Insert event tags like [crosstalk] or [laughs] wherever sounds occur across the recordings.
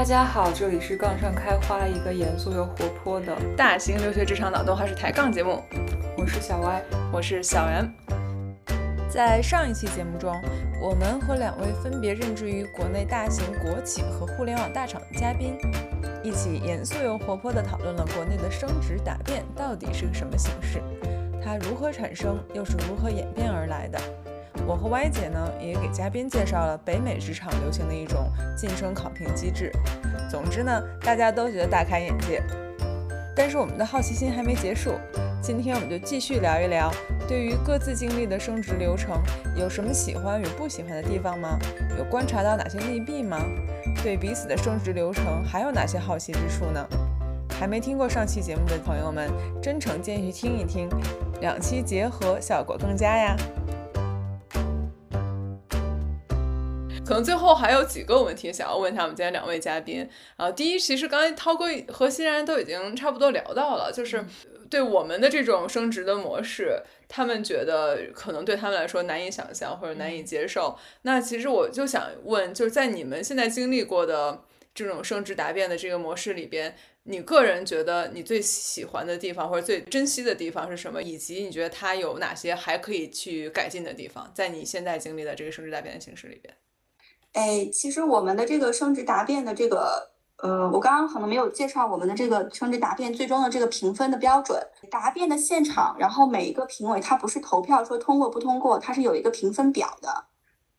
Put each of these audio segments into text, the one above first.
大家好，这里是杠上开花，一个严肃又活泼的大型留学职场脑洞还是抬杠节目。我是小歪，我是小袁。在上一期节目中，我们和两位分别任职于国内大型国企和互联网大厂的嘉宾，一起严肃又活泼地讨论了国内的升职答辩到底是个什么形式，它如何产生，又是如何演变而来的。我和 Y 姐呢，也给嘉宾介绍了北美职场流行的一种晋升考评机制。总之呢，大家都觉得大开眼界。但是我们的好奇心还没结束，今天我们就继续聊一聊，对于各自经历的升职流程，有什么喜欢与不喜欢的地方吗？有观察到哪些利弊吗？对彼此的升职流程还有哪些好奇之处呢？还没听过上期节目的朋友们，真诚建议去听一听，两期结合效果更佳呀。可能最后还有几个问题想要问一下我们今天两位嘉宾啊。第一，其实刚才涛哥和欣然都已经差不多聊到了，就是对我们的这种升职的模式，他们觉得可能对他们来说难以想象或者难以接受。那其实我就想问，就是在你们现在经历过的这种升职答辩的这个模式里边，你个人觉得你最喜欢的地方或者最珍惜的地方是什么？以及你觉得它有哪些还可以去改进的地方？在你现在经历的这个升职答辩的形式里边？哎，其实我们的这个升职答辩的这个，呃，我刚刚可能没有介绍我们的这个升职答辩最终的这个评分的标准。答辩的现场，然后每一个评委他不是投票说通过不通过，他是有一个评分表的。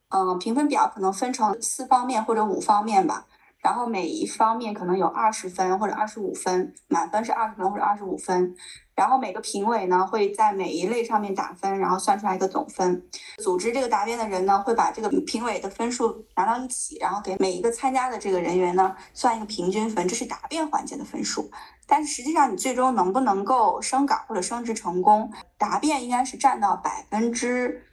嗯，评分表可能分成四方面或者五方面吧。然后每一方面可能有二十分或者二十五分，满分是二十分或者二十五分。然后每个评委呢会在每一类上面打分，然后算出来一个总分。组织这个答辩的人呢会把这个评委的分数拿到一起，然后给每一个参加的这个人员呢算一个平均分，这是答辩环节的分数。但是实际上你最终能不能够升岗或者升职成功，答辩应该是占到百分之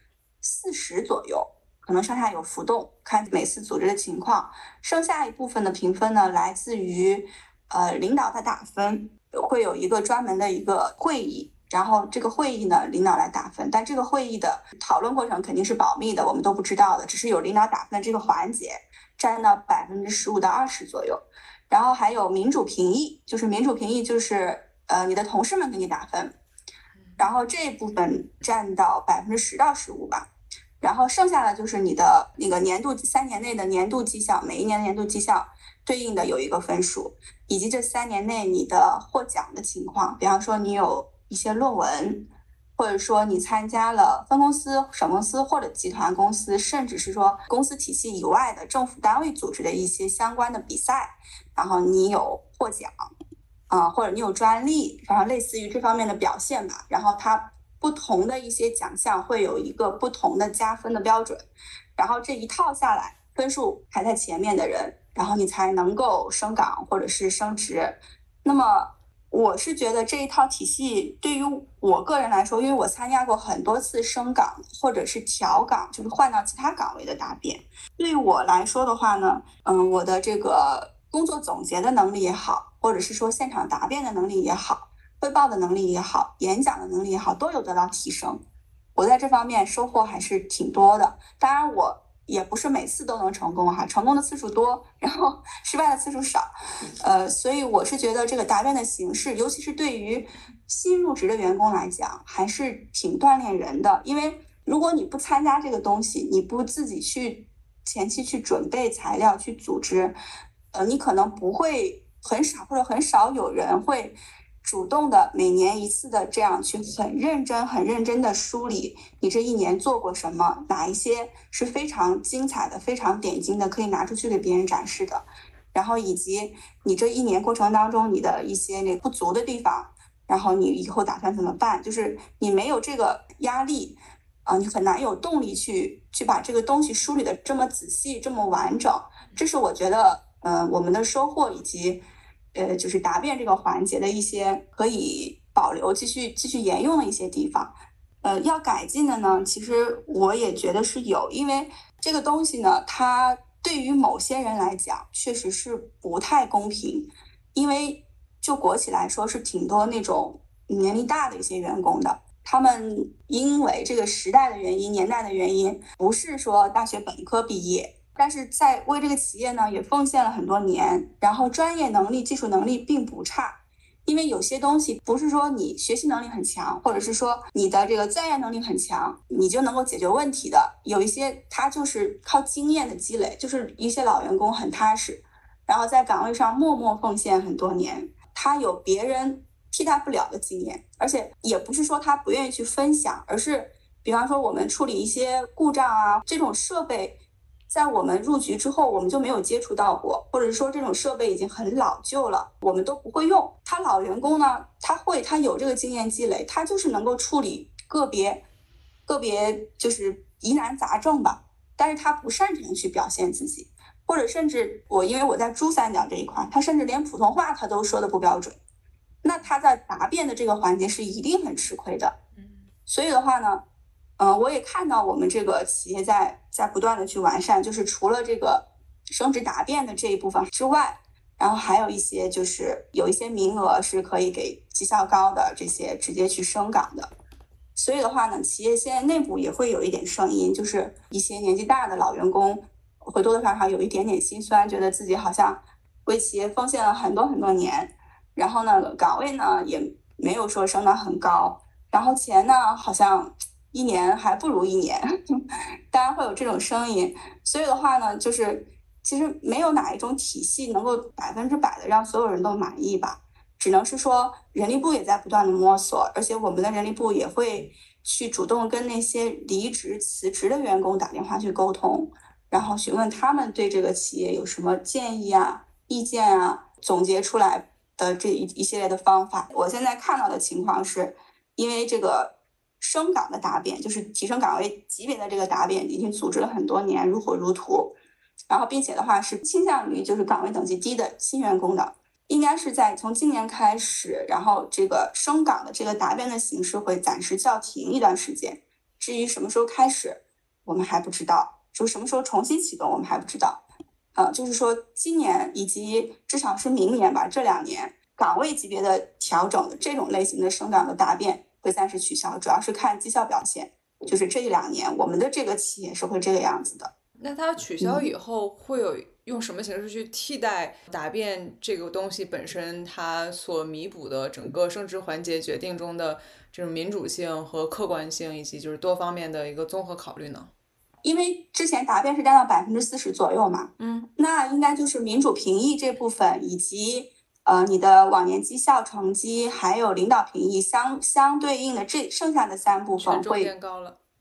四十左右。可能上下有浮动，看每次组织的情况。剩下一部分的评分呢，来自于呃领导的打分，会有一个专门的一个会议，然后这个会议呢，领导来打分。但这个会议的讨论过程肯定是保密的，我们都不知道的，只是有领导打分这个环节，占到百分之十五到二十左右。然后还有民主评议，就是民主评议就是呃你的同事们给你打分，然后这一部分占到百分之十到十五吧。然后剩下的就是你的那个年度三年内的年度绩效，每一年的年度绩效对应的有一个分数，以及这三年内你的获奖的情况，比方说你有一些论文，或者说你参加了分公司、省公司或者集团公司，甚至是说公司体系以外的政府单位组织的一些相关的比赛，然后你有获奖，啊，或者你有专利，然后类似于这方面的表现吧，然后它。不同的一些奖项会有一个不同的加分的标准，然后这一套下来，分数排在前面的人，然后你才能够升岗或者是升职。那么我是觉得这一套体系对于我个人来说，因为我参加过很多次升岗或者是调岗，就是换到其他岗位的答辩。对于我来说的话呢，嗯，我的这个工作总结的能力也好，或者是说现场答辩的能力也好。汇报的能力也好，演讲的能力也好，都有得到提升。我在这方面收获还是挺多的。当然，我也不是每次都能成功哈，成功的次数多，然后 [laughs] 失败的次数少。呃，所以我是觉得这个答辩的形式，尤其是对于新入职的员工来讲，还是挺锻炼人的。因为如果你不参加这个东西，你不自己去前期去准备材料、去组织，呃，你可能不会很少或者很少有人会。主动的每年一次的这样去很认真、很认真的梳理你这一年做过什么，哪一些是非常精彩的、非常点睛的，可以拿出去给别人展示的，然后以及你这一年过程当中你的一些那不足的地方，然后你以后打算怎么办？就是你没有这个压力啊，你很难有动力去去把这个东西梳理的这么仔细、这么完整。这是我觉得，嗯，我们的收获以及。呃，就是答辩这个环节的一些可以保留、继续继续沿用的一些地方，呃，要改进的呢，其实我也觉得是有，因为这个东西呢，它对于某些人来讲确实是不太公平，因为就国企来说是挺多那种年龄大的一些员工的，他们因为这个时代的原因、年代的原因，不是说大学本科毕业。但是在为这个企业呢也奉献了很多年，然后专业能力、技术能力并不差。因为有些东西不是说你学习能力很强，或者是说你的这个在业能力很强，你就能够解决问题的。有一些他就是靠经验的积累，就是一些老员工很踏实，然后在岗位上默默奉献很多年，他有别人替代不了的经验，而且也不是说他不愿意去分享，而是比方说我们处理一些故障啊，这种设备。在我们入局之后，我们就没有接触到过，或者说这种设备已经很老旧了，我们都不会用。他老员工呢，他会，他有这个经验积累，他就是能够处理个别、个别就是疑难杂症吧。但是他不擅长去表现自己，或者甚至我因为我在珠三角这一块，他甚至连普通话他都说的不标准，那他在答辩的这个环节是一定很吃亏的。嗯，所以的话呢。嗯，我也看到我们这个企业在在不断的去完善，就是除了这个升职答辩的这一部分之外，然后还有一些就是有一些名额是可以给绩效高的这些直接去升岗的。所以的话呢，企业现在内部也会有一点声音，就是一些年纪大的老员工会多多少少有一点点心酸，觉得自己好像为企业奉献了很多很多年，然后呢岗位呢也没有说升得很高，然后钱呢好像。一年还不如一年，[laughs] 当然会有这种声音。所以的话呢，就是其实没有哪一种体系能够百分之百的让所有人都满意吧。只能是说，人力部也在不断的摸索，而且我们的人力部也会去主动跟那些离职辞职的员工打电话去沟通，然后询问他们对这个企业有什么建议啊、意见啊，总结出来的这一一系列的方法。我现在看到的情况是，因为这个。升岗的答辩就是提升岗位级别的这个答辩，已经组织了很多年，如火如荼。然后，并且的话是倾向于就是岗位等级低的新员工的，应该是在从今年开始，然后这个升岗的这个答辩的形式会暂时叫停一段时间。至于什么时候开始，我们还不知道，就什么时候重新启动，我们还不知道。呃，就是说今年以及至少是明年吧，这两年岗位级别的调整的这种类型的升岗的答辩。会暂时取消，主要是看绩效表现。就是这一两年，我们的这个企业是会这个样子的。那它取消以后，会有用什么形式去替代答辩这个东西本身它所弥补的整个升职环节决定中的这种民主性和客观性，以及就是多方面的一个综合考虑呢？因为之前答辩是占到百分之四十左右嘛，嗯，那应该就是民主评议这部分以及。呃，你的往年绩效成绩还有领导评议相相对应的这剩下的三部分会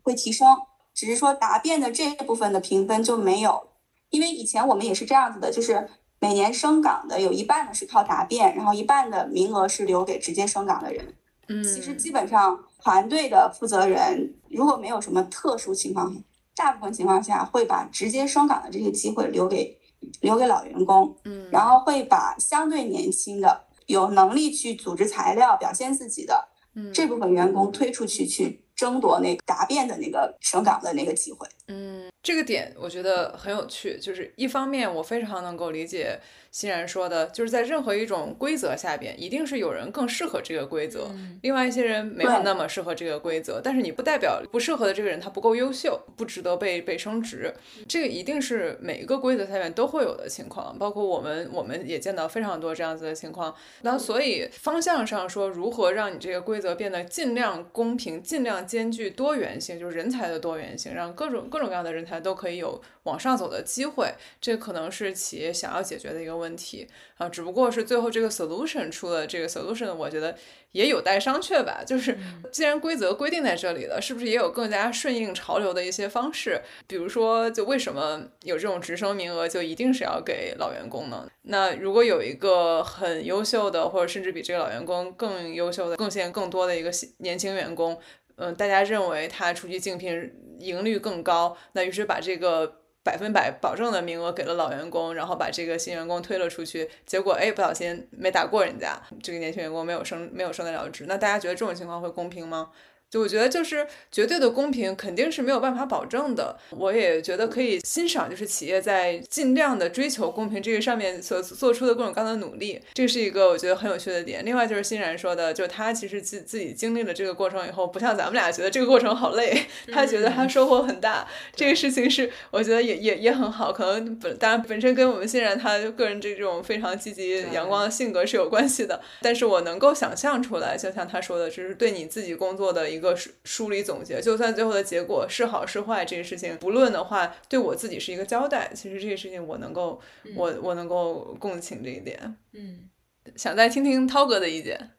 会提升，只是说答辩的这一部分的评分就没有，因为以前我们也是这样子的，就是每年升岗的有一半的是靠答辩，然后一半的名额是留给直接升岗的人。嗯，其实基本上团队的负责人如果没有什么特殊情况，大部分情况下会把直接升岗的这些机会留给。留给老员工，嗯，然后会把相对年轻的、有能力去组织材料、表现自己的，嗯，这部分员工推出去，去争夺那个答辩的那个省岗的那个机会，嗯，这个点我觉得很有趣，就是一方面我非常能够理解。欣然说的，就是在任何一种规则下边，一定是有人更适合这个规则，另外一些人没有那么适合这个规则。但是你不代表不适合的这个人他不够优秀，不值得被被升职。这个一定是每一个规则下面都会有的情况，包括我们我们也见到非常多这样子的情况。那所以方向上说，如何让你这个规则变得尽量公平，尽量兼具多元性，就是人才的多元性，让各种各种各样的人才都可以有往上走的机会。这可能是企业想要解决的一个问。问题啊，只不过是最后这个 solution 出了这个 solution，我觉得也有待商榷吧。就是既然规则规定在这里了，是不是也有更加顺应潮流的一些方式？比如说，就为什么有这种直升名额，就一定是要给老员工呢？那如果有一个很优秀的，或者甚至比这个老员工更优秀的、贡献更多的一个年轻员工，嗯，大家认为他出去竞聘盈率更高，那于是把这个。百分百保证的名额给了老员工，然后把这个新员工推了出去，结果哎不小心没打过人家，这个年轻员工没有升没有升得了职，那大家觉得这种情况会公平吗？就我觉得，就是绝对的公平肯定是没有办法保证的。我也觉得可以欣赏，就是企业在尽量的追求公平这个上面所做出的各种各样的努力，这是一个我觉得很有趣的点。另外就是欣然说的，就是他其实自自己经历了这个过程以后，不像咱们俩觉得这个过程好累，他觉得他收获很大。这个事情是我觉得也也也很好，可能本当然本身跟我们欣然他个人这种非常积极阳光的性格是有关系的。但是我能够想象出来，就像他说的，就是对你自己工作的一个梳梳理总结，就算最后的结果是好是坏，这个事情不论的话，对我自己是一个交代。其实这个事情我能够，我我能够共情这一点。嗯，想再听听涛哥的意见。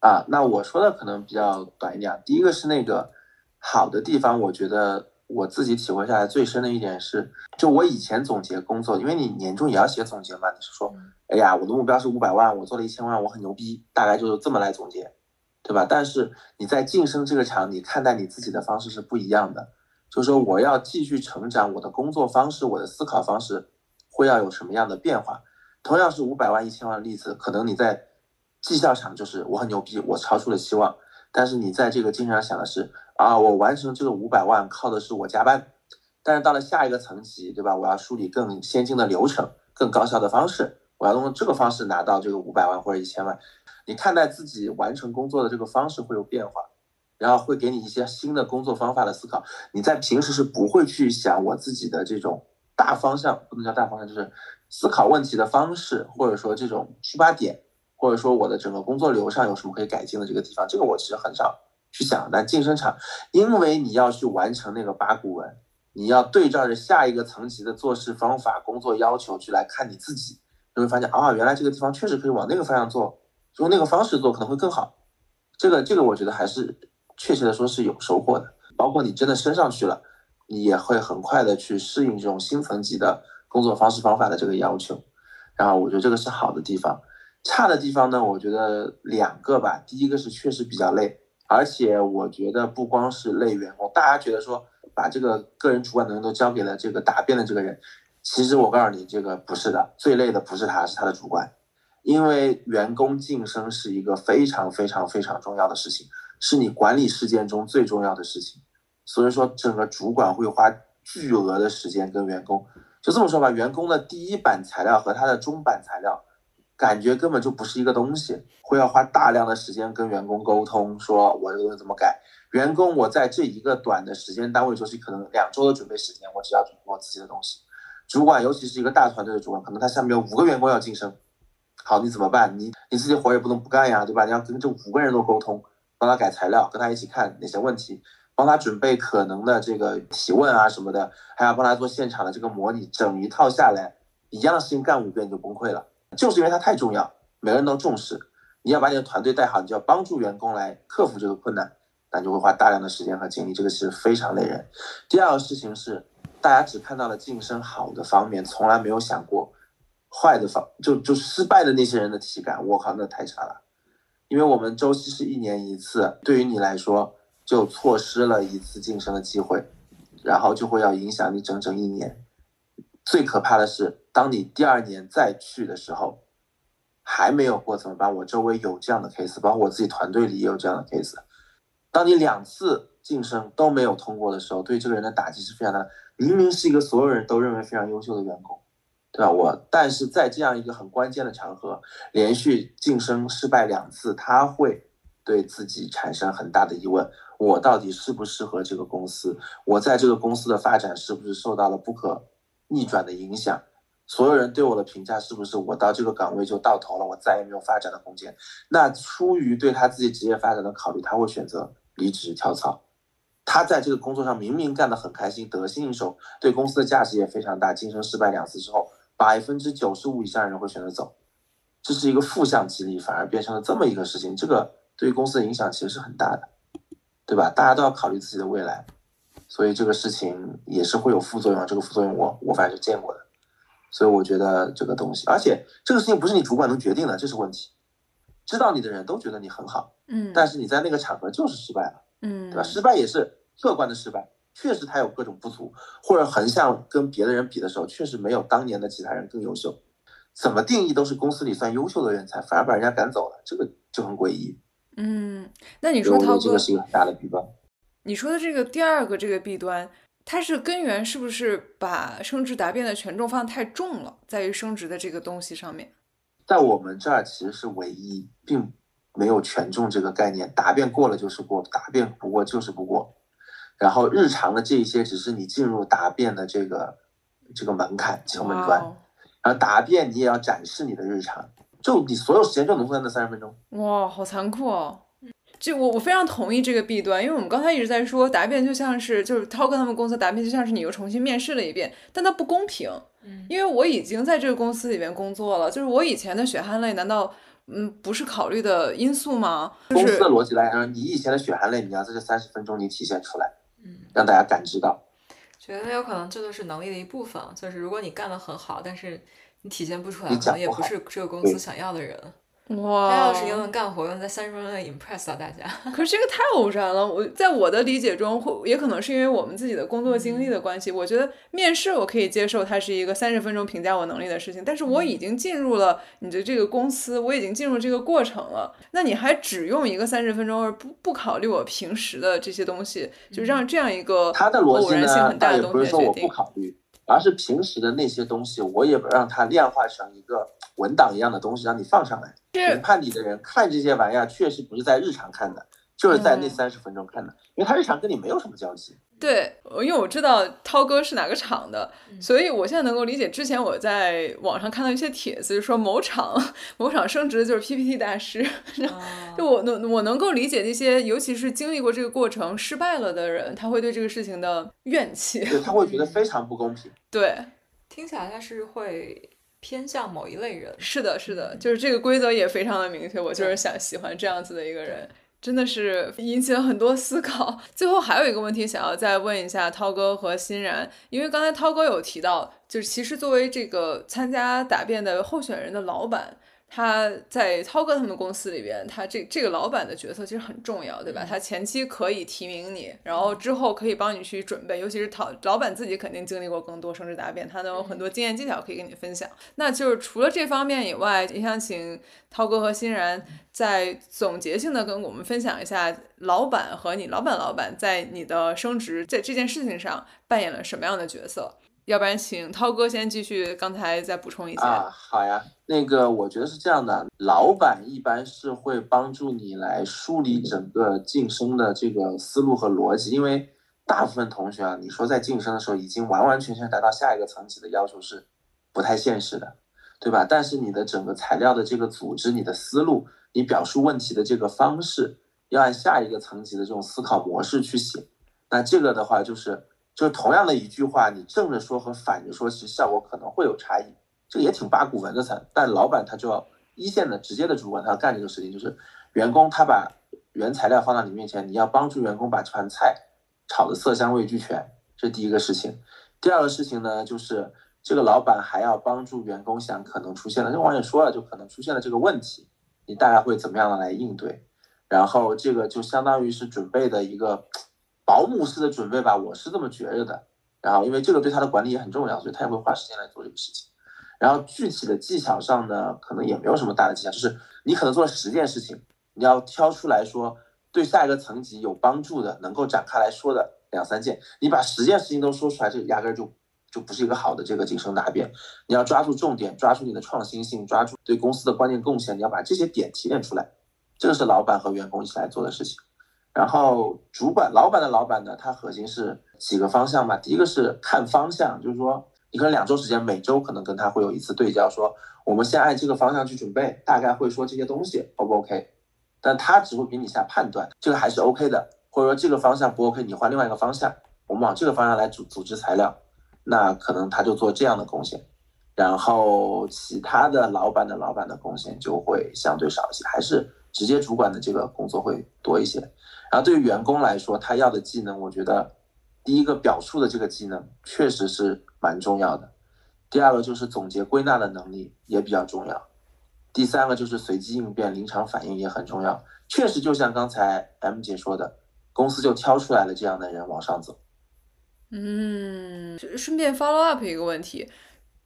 啊，那我说的可能比较短一点。第一个是那个好的地方，我觉得我自己体会下来最深的一点是，就我以前总结工作，因为你年终也要写总结嘛，你是说，哎呀，我的目标是五百万，我做了一千万，我很牛逼，大概就是这么来总结。对吧？但是你在晋升这个场，你看待你自己的方式是不一样的。就是说，我要继续成长，我的工作方式，我的思考方式会要有什么样的变化？同样是五百万、一千万的例子，可能你在绩效场就是我很牛逼，我超出了期望。但是你在这个经常想的是啊，我完成这个五百万靠的是我加班。但是到了下一个层级，对吧？我要梳理更先进的流程，更高效的方式，我要用这个方式拿到这个五百万或者一千万。你看待自己完成工作的这个方式会有变化，然后会给你一些新的工作方法的思考。你在平时是不会去想我自己的这种大方向，不能叫大方向，就是思考问题的方式，或者说这种出发点，或者说我的整个工作流上有什么可以改进的这个地方，这个我其实很少去想。但晋升场，因为你要去完成那个八股文，你要对照着下一个层级的做事方法、工作要求去来看你自己，你会发现啊，原来这个地方确实可以往那个方向做。用那个方式做可能会更好，这个这个我觉得还是确切的说是有收获的。包括你真的升上去了，你也会很快的去适应这种新层级的工作方式方法的这个要求。然后我觉得这个是好的地方，差的地方呢，我觉得两个吧。第一个是确实比较累，而且我觉得不光是累员工，大家觉得说把这个个人主管能力都交给了这个答辩的这个人，其实我告诉你，这个不是的，最累的不是他，是他的主管。因为员工晋升是一个非常非常非常重要的事情，是你管理事件中最重要的事情，所以说整个主管会花巨额的时间跟员工，就这么说吧，员工的第一版材料和他的中版材料，感觉根本就不是一个东西，会要花大量的时间跟员工沟通，说我这个东西怎么改，员工我在这一个短的时间单位周期，可能两周的准备时间，我只要准备我自己的东西，主管尤其是一个大团队的主管，可能他下面有五个员工要晋升。好，你怎么办？你你自己活也不能不干呀，对吧？你要跟这五个人都沟通，帮他改材料，跟他一起看哪些问题，帮他准备可能的这个提问啊什么的，还要帮他做现场的这个模拟，整一套下来，一样的事情干五遍就崩溃了，就是因为它太重要，每个人都重视。你要把你的团队带好，你就要帮助员工来克服这个困难，那就会花大量的时间和精力，这个是非常累人。第二个事情是，大家只看到了晋升好的方面，从来没有想过。坏的方就就失败的那些人的体感，我靠，那太差了。因为我们周期是一年一次，对于你来说就错失了一次晋升的机会，然后就会要影响你整整一年。最可怕的是，当你第二年再去的时候，还没有过怎么办？我周围有这样的 case，包括我自己团队里也有这样的 case。当你两次晋升都没有通过的时候，对这个人的打击是非常大的。明明是一个所有人都认为非常优秀的员工。对吧？我但是在这样一个很关键的场合，连续晋升失败两次，他会对自己产生很大的疑问：我到底适不适合这个公司？我在这个公司的发展是不是受到了不可逆转的影响？所有人对我的评价是不是我到这个岗位就到头了，我再也没有发展的空间？那出于对他自己职业发展的考虑，他会选择离职跳槽。他在这个工作上明明干得很开心，得心应手，对公司的价值也非常大。晋升失败两次之后。百分之九十五以上人会选择走，这是一个负向激励，反而变成了这么一个事情。这个对于公司的影响其实是很大的，对吧？大家都要考虑自己的未来，所以这个事情也是会有副作用。这个副作用我我反正是见过的，所以我觉得这个东西，而且这个事情不是你主管能决定的，这是问题。知道你的人都觉得你很好，嗯，但是你在那个场合就是失败了，嗯，对吧？失败也是客观的失败。确实他有各种不足，或者横向跟别的人比的时候，确实没有当年的其他人更优秀。怎么定义都是公司里算优秀的人才，反而把人家赶走了，这个就很诡异。嗯，那你说涛哥，这个是一个很大的弊端。你说的这个第二个这个弊端，它是根源是不是把升职答辩的权重放太重了，在于升职的这个东西上面？在我们这儿其实是唯一，并没有权重这个概念，答辩过了就是过，答辩不过就是不过。然后日常的这一些只是你进入答辩的这个这个门槛敲门砖，然后答辩你也要展示你的日常，就你所有时间就浓缩在那三十分钟。哇，好残酷哦！就我我非常同意这个弊端，因为我们刚才一直在说答辩就像是就是涛哥他们公司答辩就像是你又重新面试了一遍，但它不公平，因为我已经在这个公司里面工作了，就是我以前的血汗泪难道嗯不是考虑的因素吗？公司的逻辑来说，你以前的血汗泪你要在这三十分钟里体现出来。让大家感知到，觉得有可能这就是能力的一部分。就是如果你干得很好，但是你体现不出来，可能也不是这个公司想要的人。哇！他要是又能干活，又能在三十分钟内 impress 到大家。[laughs] 可是这个太偶然了。我在我的理解中，会也可能是因为我们自己的工作经历的关系。我觉得面试我可以接受，它是一个三十分钟评价我能力的事情。但是我已经进入了你的这个公司，我已经进入这个过程了。那你还只用一个三十分钟，而不不考虑我平时的这些东西，就让这样一个他的逻辑呢？但也不是说我不考虑，而是平时的那些东西，我也让它量化成一个。文档一样的东西让你放上来，评判你的人看这些玩意儿，确实不是在日常看的，就是在那三十分钟看的，因为他日常跟你没有什么交集。对，因为我知道涛哥是哪个厂的，所以我现在能够理解。之前我在网上看到一些帖子，就说某厂某厂升职就是 PPT 大师，就我能我能够理解那些，尤其是经历过这个过程失败了的人，他会对这个事情的怨气，对他会觉得非常不公平。[laughs] 对，听起来他是会。偏向某一类人，是的，是的，就是这个规则也非常的明确。我就是想喜欢这样子的一个人，真的是引起了很多思考。[laughs] 最后还有一个问题想要再问一下涛哥和欣然，因为刚才涛哥有提到，就是其实作为这个参加答辩的候选人的老板。他在涛哥他们公司里边，他这这个老板的角色其实很重要，对吧？他前期可以提名你，然后之后可以帮你去准备，尤其是涛老板自己肯定经历过更多升职答辩，他能有很多经验技巧可以跟你分享。那就是除了这方面以外，也想请涛哥和欣然再总结性的跟我们分享一下，老板和你老板老板在你的升职在这件事情上扮演了什么样的角色。要不然，请涛哥先继续，刚才再补充一下啊。好呀，那个我觉得是这样的，老板一般是会帮助你来梳理整个晋升的这个思路和逻辑，因为大部分同学啊，你说在晋升的时候已经完完全全达到下一个层级的要求是不太现实的，对吧？但是你的整个材料的这个组织、你的思路、你表述问题的这个方式，要按下一个层级的这种思考模式去写，那这个的话就是。就是同样的一句话，你正着说和反着说，其实效果可能会有差异。这个也挺八股文的才，但老板他就要一线的直接的主管，他要干这个事情，就是员工他把原材料放到你面前，你要帮助员工把这盘菜炒的色香味俱全，这是第一个事情。第二个事情呢，就是这个老板还要帮助员工想可能出现的，这网友说了，就可能出现了这个问题，你大概会怎么样的来应对？然后这个就相当于是准备的一个。保姆式的准备吧，我是这么觉着的。然后，因为这个对他的管理也很重要，所以他也会花时间来做这个事情。然后，具体的技巧上呢，可能也没有什么大的技巧，就是你可能做了十件事情，你要挑出来说对下一个层级有帮助的，能够展开来说的两三件。你把十件事情都说出来，这压根就就不是一个好的这个晋升答辩。你要抓住重点，抓住你的创新性，抓住对公司的关键贡献，你要把这些点提炼出来。这个是老板和员工一起来做的事情。然后主管、老板的老板呢，他核心是几个方向吧。第一个是看方向，就是说你可能两周时间，每周可能跟他会有一次对焦，说我们先按这个方向去准备，大概会说这些东西，O 不 OK？但他只会给你下判断，这个还是 OK 的，或者说这个方向不 OK，你换另外一个方向，我们往这个方向来组组织材料，那可能他就做这样的贡献。然后其他的老板的老板的贡献就会相对少一些，还是直接主管的这个工作会多一些。然后对于员工来说，他要的技能，我觉得第一个表述的这个技能确实是蛮重要的。第二个就是总结归纳的能力也比较重要。第三个就是随机应变、临场反应也很重要。确实，就像刚才 M 姐说的，公司就挑出来了这样的人往上走。嗯，顺便 follow up 一个问题，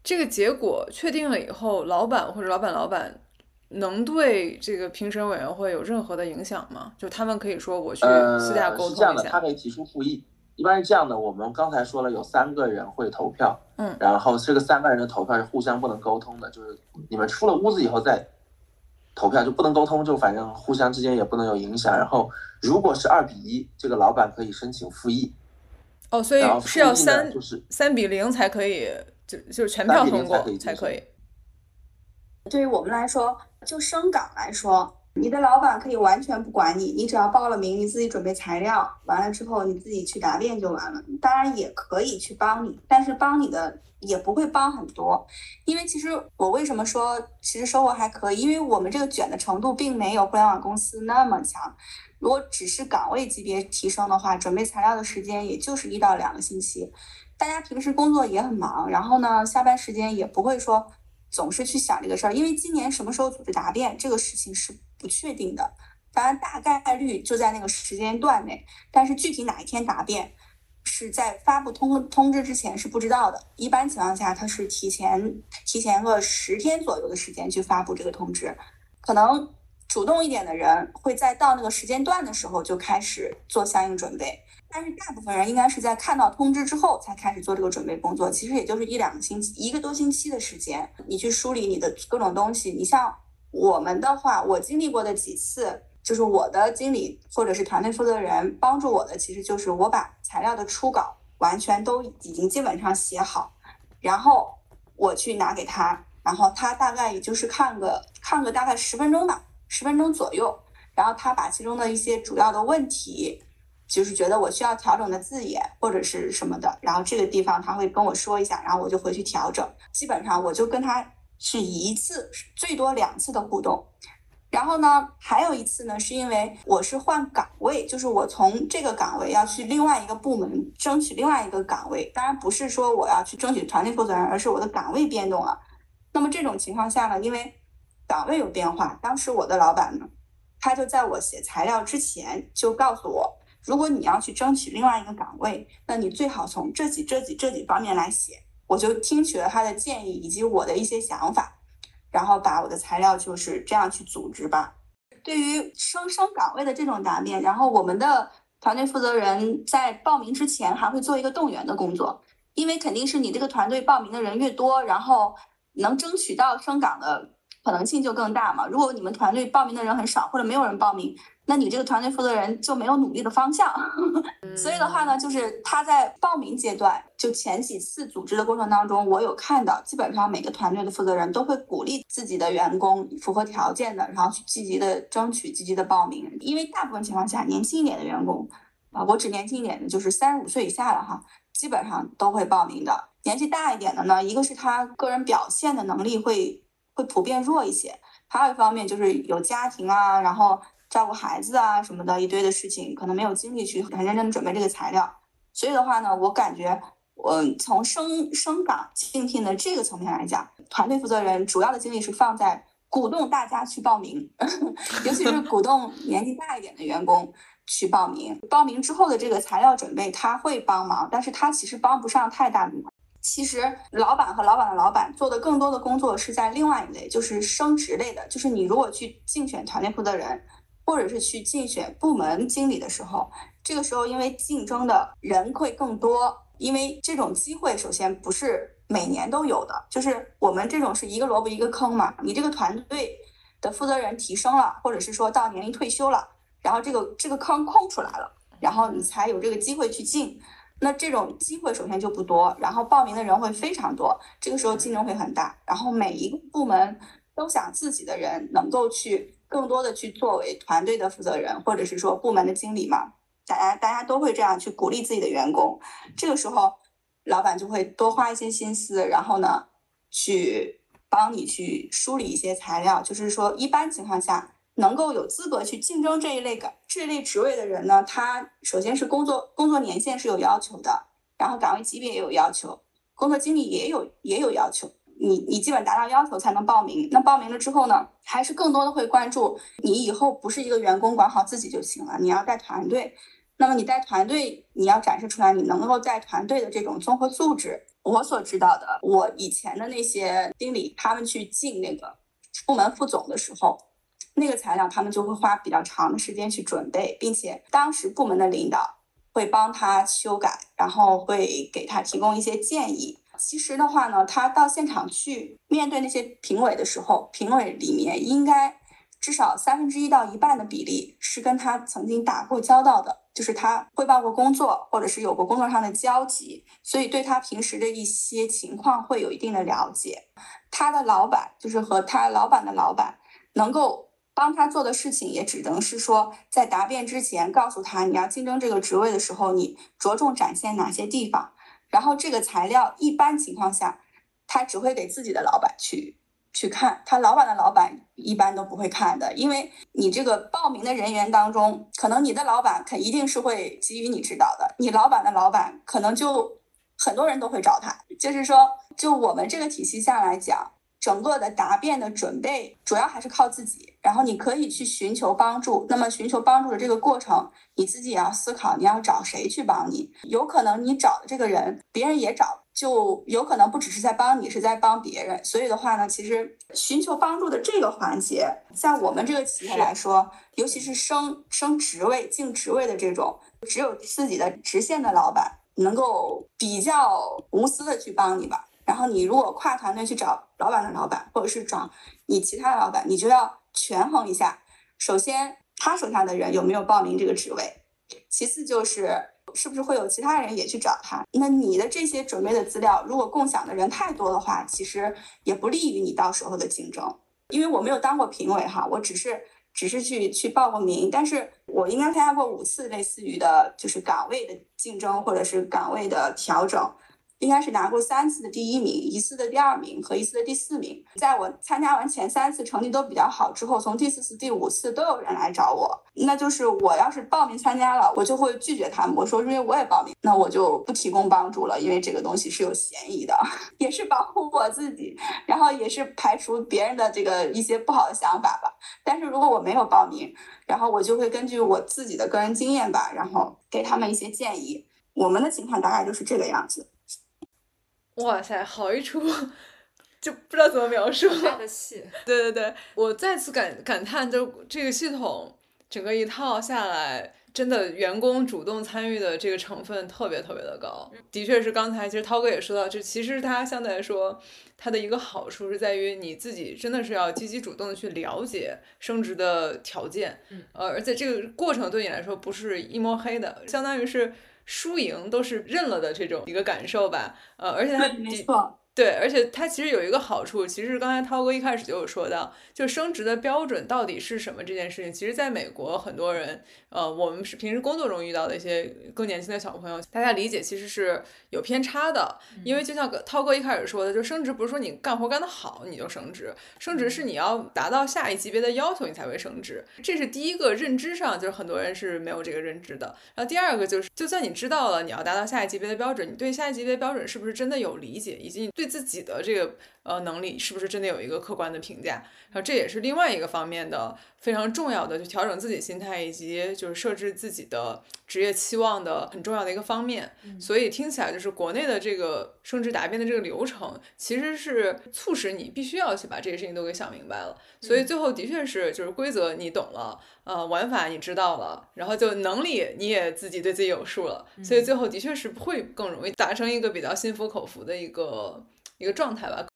这个结果确定了以后，老板或者老板老板能对这个评审委员会有任何的影响吗？就他们可以说我去私下沟通一下。是这样的，他可以提出复议。一般是这样的，我们刚才说了有三个人会投票，嗯，然后这个三个人的投票是互相不能沟通的，就是你们出了屋子以后再投票就不能沟通，就反正互相之间也不能有影响。然后如果是二比一，这个老板可以申请复议。哦，所以是要三就是三比零才可以，就就是全票通过才可以。对于我们来说，就升岗来说。你的老板可以完全不管你，你只要报了名，你自己准备材料，完了之后你自己去答辩就完了。当然也可以去帮你，但是帮你的也不会帮很多，因为其实我为什么说其实收获还可以，因为我们这个卷的程度并没有互联网公司那么强。如果只是岗位级别提升的话，准备材料的时间也就是一到两个星期。大家平时工作也很忙，然后呢下班时间也不会说总是去想这个事儿，因为今年什么时候组织答辩这个事情是。不确定的，当然大概率就在那个时间段内，但是具体哪一天答辩是在发布通通知之前是不知道的。一般情况下，他是提前提前个十天左右的时间去发布这个通知，可能主动一点的人会在到那个时间段的时候就开始做相应准备，但是大部分人应该是在看到通知之后才开始做这个准备工作，其实也就是一两个星期，一个多星期的时间，你去梳理你的各种东西，你像。我们的话，我经历过的几次，就是我的经理或者是团队负责人帮助我的，其实就是我把材料的初稿完全都已经基本上写好，然后我去拿给他，然后他大概也就是看个看个大概十分钟吧，十分钟左右，然后他把其中的一些主要的问题，就是觉得我需要调整的字眼或者是什么的，然后这个地方他会跟我说一下，然后我就回去调整，基本上我就跟他。是一次最多两次的互动，然后呢，还有一次呢，是因为我是换岗位，就是我从这个岗位要去另外一个部门争取另外一个岗位，当然不是说我要去争取团队负责人，而是我的岗位变动了。那么这种情况下呢，因为岗位有变化，当时我的老板呢，他就在我写材料之前就告诉我，如果你要去争取另外一个岗位，那你最好从这几、这几、这几方面来写。我就听取了他的建议以及我的一些想法，然后把我的材料就是这样去组织吧。对于升升岗位的这种答辩，然后我们的团队负责人在报名之前还会做一个动员的工作，因为肯定是你这个团队报名的人越多，然后能争取到升岗的可能性就更大嘛。如果你们团队报名的人很少，或者没有人报名。那你这个团队负责人就没有努力的方向，[laughs] 所以的话呢，就是他在报名阶段，就前几次组织的过程当中，我有看到，基本上每个团队的负责人都会鼓励自己的员工符合条件的，然后去积极的争取、积极的报名，因为大部分情况下，年轻一点的员工，啊，我指年轻一点的，就是三十五岁以下的哈，基本上都会报名的。年纪大一点的呢，一个是他个人表现的能力会会普遍弱一些，还有一方面就是有家庭啊，然后。照顾孩子啊什么的一堆的事情，可能没有精力去很认真的准备这个材料，所以的话呢，我感觉，我，从升升岗应聘的这个层面来讲，团队负责人主要的精力是放在鼓动大家去报名，[laughs] 尤其是鼓动年纪大一点的员工去报名。报名之后的这个材料准备他会帮忙，但是他其实帮不上太大的忙。其实老板和老板的老板做的更多的工作是在另外一类，就是升职类的，就是你如果去竞选团队负责人。或者是去竞选部门经理的时候，这个时候因为竞争的人会更多，因为这种机会首先不是每年都有的，就是我们这种是一个萝卜一个坑嘛。你这个团队的负责人提升了，或者是说到年龄退休了，然后这个这个坑空出来了，然后你才有这个机会去进。那这种机会首先就不多，然后报名的人会非常多，这个时候竞争会很大，然后每一个部门都想自己的人能够去。更多的去作为团队的负责人，或者是说部门的经理嘛，大家大家都会这样去鼓励自己的员工。这个时候，老板就会多花一些心思，然后呢，去帮你去梳理一些材料。就是说，一般情况下，能够有资格去竞争这一类岗这类职位的人呢，他首先是工作工作年限是有要求的，然后岗位级别也有要求，工作经历也有也有要求。你你基本达到要求才能报名，那报名了之后呢，还是更多的会关注你以后不是一个员工管好自己就行了，你要带团队。那么你带团队，你要展示出来你能够带团队的这种综合素质。我所知道的，我以前的那些经理，他们去进那个部门副总的时候，那个材料他们就会花比较长的时间去准备，并且当时部门的领导会帮他修改，然后会给他提供一些建议。其实的话呢，他到现场去面对那些评委的时候，评委里面应该至少三分之一到一半的比例是跟他曾经打过交道的，就是他汇报过工作，或者是有过工作上的交集，所以对他平时的一些情况会有一定的了解。他的老板就是和他老板的老板能够帮他做的事情，也只能是说在答辩之前告诉他，你要竞争这个职位的时候，你着重展现哪些地方。然后这个材料一般情况下，他只会给自己的老板去去看，他老板的老板一般都不会看的，因为你这个报名的人员当中，可能你的老板肯一定是会给予你指导的，你老板的老板可能就很多人都会找他，就是说，就我们这个体系下来讲。整个的答辩的准备主要还是靠自己，然后你可以去寻求帮助。那么寻求帮助的这个过程，你自己也要思考你要找谁去帮你。有可能你找的这个人，别人也找，就有可能不只是在帮你，是在帮别人。所以的话呢，其实寻求帮助的这个环节，在我们这个企业来说，尤其是升升职位、进职位的这种，只有自己的直线的老板能够比较无私的去帮你吧。然后你如果跨团队去找老板的老板，或者是找你其他的老板，你就要权衡一下。首先，他手下的人有没有报名这个职位；其次，就是是不是会有其他人也去找他。那你的这些准备的资料，如果共享的人太多的话，其实也不利于你到时候的竞争。因为我没有当过评委哈，我只是只是去去报过名，但是我应该参加过五次类似于的，就是岗位的竞争或者是岗位的调整。应该是拿过三次的第一名，一次的第二名和一次的第四名。在我参加完前三次成绩都比较好之后，从第四次、第五次都有人来找我。那就是我要是报名参加了，我就会拒绝他们。我说因为我也报名，那我就不提供帮助了，因为这个东西是有嫌疑的，[laughs] 也是保护我自己，然后也是排除别人的这个一些不好的想法吧。但是如果我没有报名，然后我就会根据我自己的个人经验吧，然后给他们一些建议。我们的情况大概就是这个样子。哇塞，好一出，就不知道怎么描述。的戏，对对对，我再次感感叹，就这个系统整个一套下来，真的员工主动参与的这个成分特别特别的高。的确是刚才其实涛哥也说到，就其实它相对来说，它的一个好处是在于你自己真的是要积极主动的去了解升职的条件，呃，而且这个过程对你来说不是一摸黑的，相当于是。输赢都是认了的这种一个感受吧，呃，而且他没错。对，而且它其实有一个好处，其实刚才涛哥一开始就有说到，就升职的标准到底是什么这件事情。其实，在美国，很多人，呃，我们是平时工作中遇到的一些更年轻的小朋友，大家理解其实是有偏差的。因为就像涛哥一开始说的，就升职不是说你干活干得好你就升职，升职是你要达到下一级别的要求你才会升职。这是第一个认知上，就是很多人是没有这个认知的。然后第二个就是，就算你知道了你要达到下一级别的标准，你对下一级别的标准是不是真的有理解，以及你对。对自己的这个呃能力是不是真的有一个客观的评价？然后这也是另外一个方面的非常重要的，就调整自己心态以及就是设置自己的职业期望的很重要的一个方面。所以听起来就是国内的这个升职答辩的这个流程，其实是促使你必须要去把这些事情都给想明白了。所以最后的确是就是规则你懂了，呃，玩法你知道了，然后就能力你也自己对自己有数了。所以最后的确是会更容易达成一个比较心服口服的一个。一个状态吧。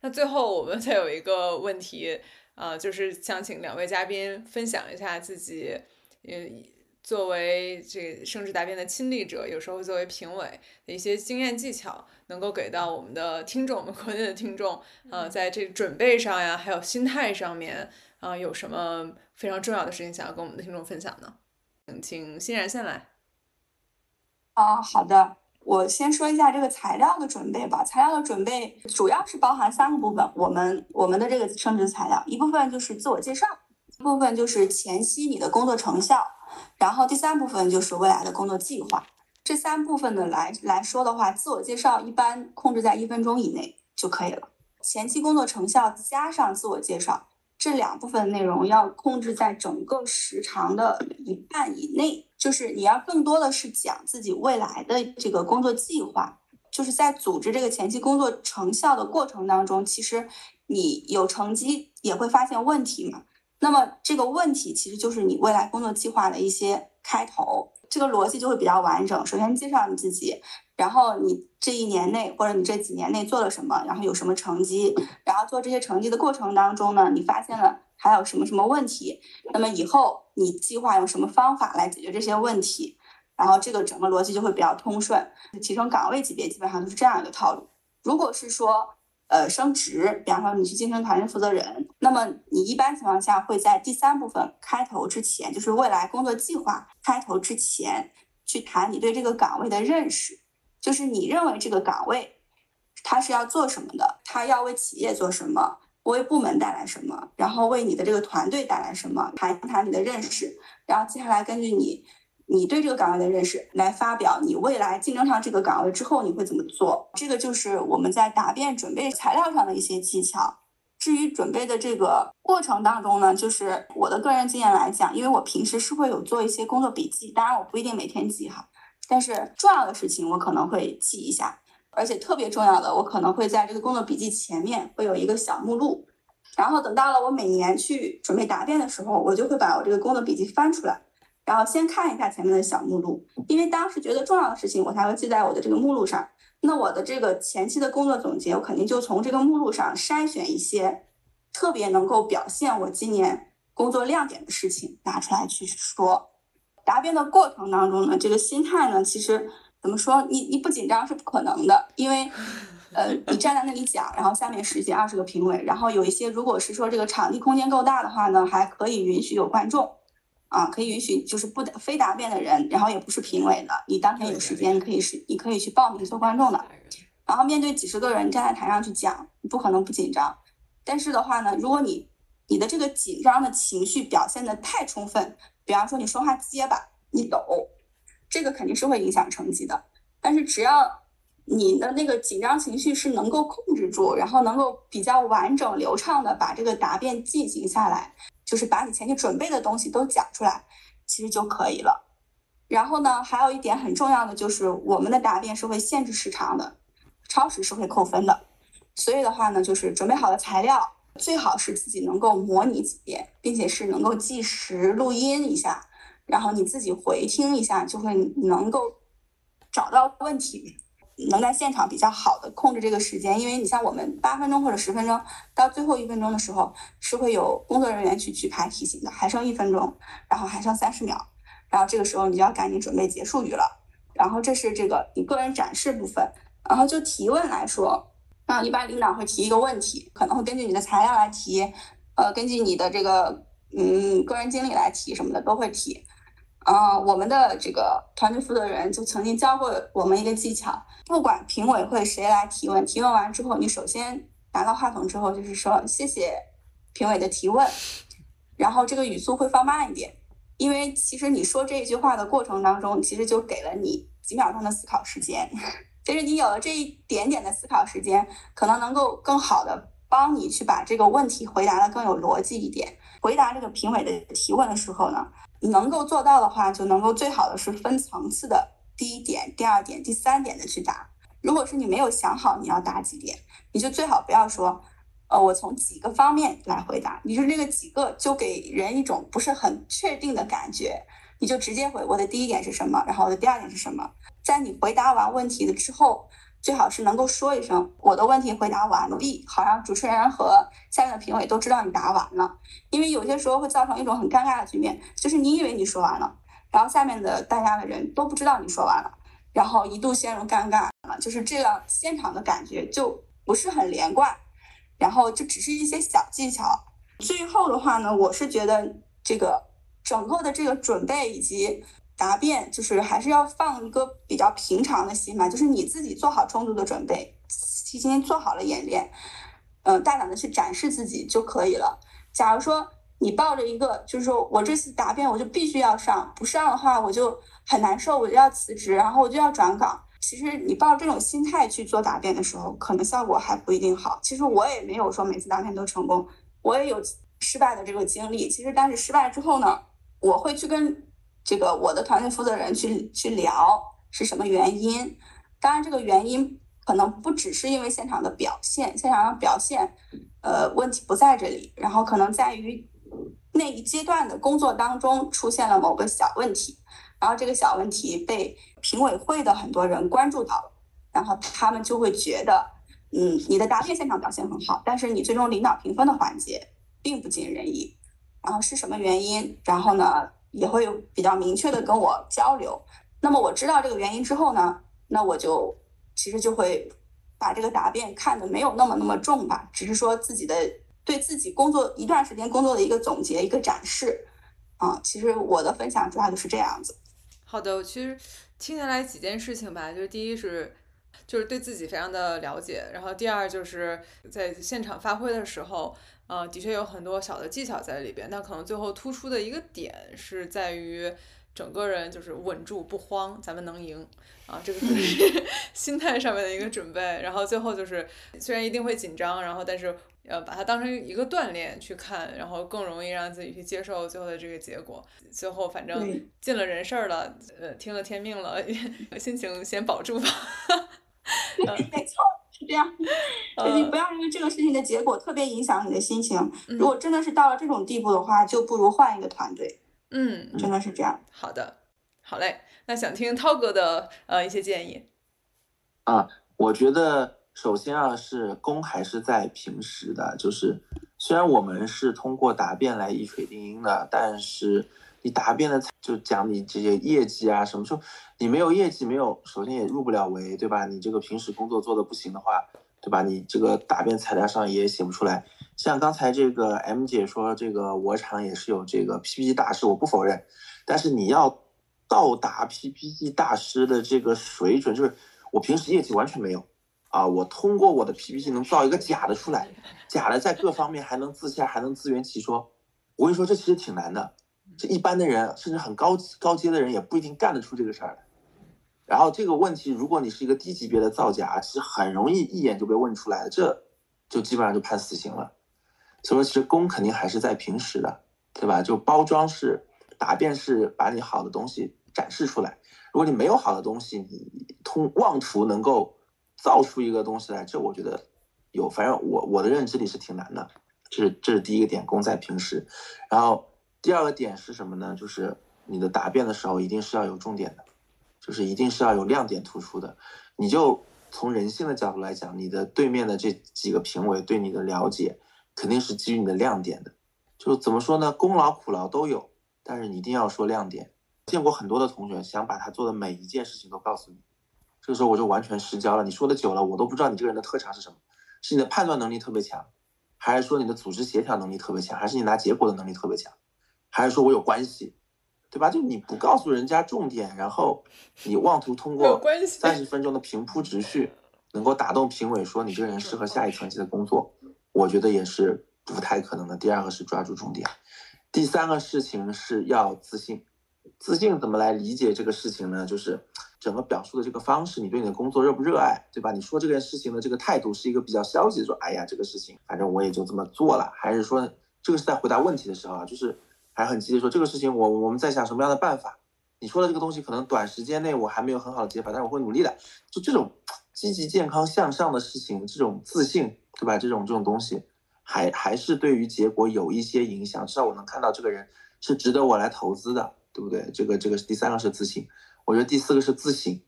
那最后我们 [laughs] 再有一个问题，啊，就是想请两位嘉宾分享一下自己，嗯，作为这升职答辩的亲历者，有时候作为评委的一些经验技巧，能够给到我们的听众，我们国内的听众，呃，在这准备上呀，还有心态上面，啊，有什么非常重要的事情想要跟我们的听众分享呢？请欣然先来。啊，好的，我先说一下这个材料的准备吧。材料的准备主要是包含三个部分。我们我们的这个升职材料，一部分就是自我介绍，一部分就是前期你的工作成效，然后第三部分就是未来的工作计划。这三部分的来来说的话，自我介绍一般控制在一分钟以内就可以了。前期工作成效加上自我介绍，这两部分内容要控制在整个时长的一半以内，就是你要更多的是讲自己未来的这个工作计划，就是在组织这个前期工作成效的过程当中，其实你有成绩也会发现问题嘛。那么这个问题其实就是你未来工作计划的一些开头，这个逻辑就会比较完整。首先介绍你自己。然后你这一年内或者你这几年内做了什么，然后有什么成绩，然后做这些成绩的过程当中呢，你发现了还有什么什么问题，那么以后你计划用什么方法来解决这些问题，然后这个整个逻辑就会比较通顺。提升岗位级别基本上都是这样一个套路。如果是说呃升职，比方说你是晋升团队负责人，那么你一般情况下会在第三部分开头之前，就是未来工作计划开头之前去谈你对这个岗位的认识。就是你认为这个岗位，它是要做什么的？它要为企业做什么？为部门带来什么？然后为你的这个团队带来什么？谈一谈你的认识，然后接下来根据你你对这个岗位的认识来发表你未来竞争上这个岗位之后你会怎么做？这个就是我们在答辩准备材料上的一些技巧。至于准备的这个过程当中呢，就是我的个人经验来讲，因为我平时是会有做一些工作笔记，当然我不一定每天记哈。但是重要的事情我可能会记一下，而且特别重要的我可能会在这个工作笔记前面会有一个小目录，然后等到了我每年去准备答辩的时候，我就会把我这个工作笔记翻出来，然后先看一下前面的小目录，因为当时觉得重要的事情我才会记在我的这个目录上。那我的这个前期的工作总结，我肯定就从这个目录上筛选一些特别能够表现我今年工作亮点的事情拿出来去说。答辩的过程当中呢，这个心态呢，其实怎么说，你你不紧张是不可能的，因为，呃，你站在那里讲，然后下面十几二十个评委，然后有一些如果是说这个场地空间够大的话呢，还可以允许有观众，啊，可以允许就是不非答辩的人，然后也不是评委的，你当天有时间可以是你可以去报名做观众的，然后面对几十个人站在台上去讲，你不可能不紧张，但是的话呢，如果你你的这个紧张的情绪表现的太充分。比方说你说话结巴，你抖，这个肯定是会影响成绩的。但是只要你的那个紧张情绪是能够控制住，然后能够比较完整流畅的把这个答辩进行下来，就是把你前期准备的东西都讲出来，其实就可以了。然后呢，还有一点很重要的就是我们的答辩是会限制时长的，超时是会扣分的。所以的话呢，就是准备好的材料。最好是自己能够模拟几遍，并且是能够计时录音一下，然后你自己回听一下，就会能够找到问题，能在现场比较好的控制这个时间。因为你像我们八分钟或者十分钟到最后一分钟的时候，是会有工作人员去举牌提醒的，还剩一分钟，然后还剩三十秒，然后这个时候你就要赶紧准备结束语了。然后这是这个你个人展示部分，然后就提问来说。那一般领导会提一个问题，可能会根据你的材料来提，呃，根据你的这个嗯个人经历来提什么的都会提。啊，我们的这个团队负责人就曾经教过我们一个技巧，不管评委会谁来提问，提问完之后，你首先拿到话筒之后就是说谢谢评委的提问，然后这个语速会放慢一点，因为其实你说这一句话的过程当中，其实就给了你几秒钟的思考时间。[laughs] 就是你有了这一点点的思考时间，可能能够更好的帮你去把这个问题回答的更有逻辑一点。回答这个评委的提问的时候呢，能够做到的话，就能够最好的是分层次的，第一点、第二点、第三点的去答。如果是你没有想好你要答几点，你就最好不要说，呃，我从几个方面来回答。你说这个几个就给人一种不是很确定的感觉。你就直接回我的第一点是什么，然后我的第二点是什么。在你回答完问题的之后，最好是能够说一声我的问题回答完毕，好让主持人和下面的评委都知道你答完了。因为有些时候会造成一种很尴尬的局面，就是你以为你说完了，然后下面的大家的人都不知道你说完了，然后一度陷入尴尬了，就是这样，现场的感觉就不是很连贯。然后就只是一些小技巧。最后的话呢，我是觉得这个。整个的这个准备以及答辩，就是还是要放一个比较平常的心嘛，就是你自己做好充足的准备，提前做好了演练，嗯，大胆的去展示自己就可以了。假如说你抱着一个，就是说我这次答辩我就必须要上，不上的话我就很难受，我就要辞职，然后我就要转岗。其实你抱这种心态去做答辩的时候，可能效果还不一定好。其实我也没有说每次答辩都成功，我也有失败的这个经历。其实，但是失败之后呢，我会去跟这个我的团队负责人去去聊是什么原因。当然，这个原因可能不只是因为现场的表现，现场的表现，呃，问题不在这里，然后可能在于那一阶段的工作当中出现了某个小问题，然后这个小问题被评委会的很多人关注到了，然后他们就会觉得。嗯，你的答辩现场表现很好，但是你最终领导评分的环节并不尽人意。然后是什么原因？然后呢，也会有比较明确的跟我交流。那么我知道这个原因之后呢，那我就其实就会把这个答辩看得没有那么那么重吧，只是说自己的对自己工作一段时间工作的一个总结、一个展示。啊，其实我的分享主要就是这样子。好的，其实听下来几件事情吧，就是第一是。就是对自己非常的了解，然后第二就是在现场发挥的时候，呃，的确有很多小的技巧在里边，但可能最后突出的一个点是在于整个人就是稳住不慌，咱们能赢啊，这个是 [laughs] 心态上面的一个准备。然后最后就是虽然一定会紧张，然后但是呃把它当成一个锻炼去看，然后更容易让自己去接受最后的这个结果。最后反正尽了人事儿了，呃，听了天命了，[laughs] 心情先保住吧。[laughs] 没错，是这样。你不要因为这个事情的结果特别影响你的心情。如果真的是到了这种地步的话，就不如换一个团队。嗯，真的是这样。好的，好嘞。那想听涛哥的呃一些建议。啊，我觉得首先啊是功还是在平时的，就是虽然我们是通过答辩来一锤定音的，但是。你答辩的就讲你这些业绩啊，什么时候你没有业绩，没有，首先也入不了围，对吧？你这个平时工作做的不行的话，对吧？你这个答辩材料上也写不出来。像刚才这个 M 姐说，这个我厂也是有这个 PPT 大师，我不否认。但是你要到达 PPT 大师的这个水准，就是我平时业绩完全没有啊，我通过我的 PPT 能造一个假的出来，假的在各方面还能自洽，还能自圆其说。我跟你说，这其实挺难的。这一般的人，甚至很高高阶的人，也不一定干得出这个事儿来。然后这个问题，如果你是一个低级别的造假，其实很容易一眼就被问出来，这就基本上就判死刑了。所以说，其实功肯定还是在平时的，对吧？就包装是答辩是把你好的东西展示出来。如果你没有好的东西，你通妄图能够造出一个东西来，这我觉得有，反正我我的认知里是挺难的。这是这是第一个点，功在平时，然后。第二个点是什么呢？就是你的答辩的时候一定是要有重点的，就是一定是要有亮点突出的。你就从人性的角度来讲，你的对面的这几个评委对你的了解肯定是基于你的亮点的。就怎么说呢？功劳苦劳都有，但是你一定要说亮点。见过很多的同学想把他做的每一件事情都告诉你，这个时候我就完全失焦了。你说的久了，我都不知道你这个人的特长是什么，是你的判断能力特别强，还是说你的组织协调能力特别强，还是你拿结果的能力特别强？还是说我有关系，对吧？就你不告诉人家重点，然后你妄图通过三十分钟的平铺直叙，能够打动评委说你这个人适合下一层级的工作，我觉得也是不太可能的。第二个是抓住重点，第三个事情是要自信。自信怎么来理解这个事情呢？就是整个表述的这个方式，你对你的工作热不热爱，对吧？你说这件事情的这个态度是一个比较消极的，说哎呀这个事情反正我也就这么做了，还是说这个是在回答问题的时候啊，就是。还很积极说这个事情，我我们在想什么样的办法？你说的这个东西，可能短时间内我还没有很好的解法，但是我会努力的。就这种积极、健康、向上的事情，这种自信，对吧？这种这种东西，还还是对于结果有一些影响。至少我能看到这个人是值得我来投资的，对不对？这个这个是第三个是自信，我觉得第四个是自省。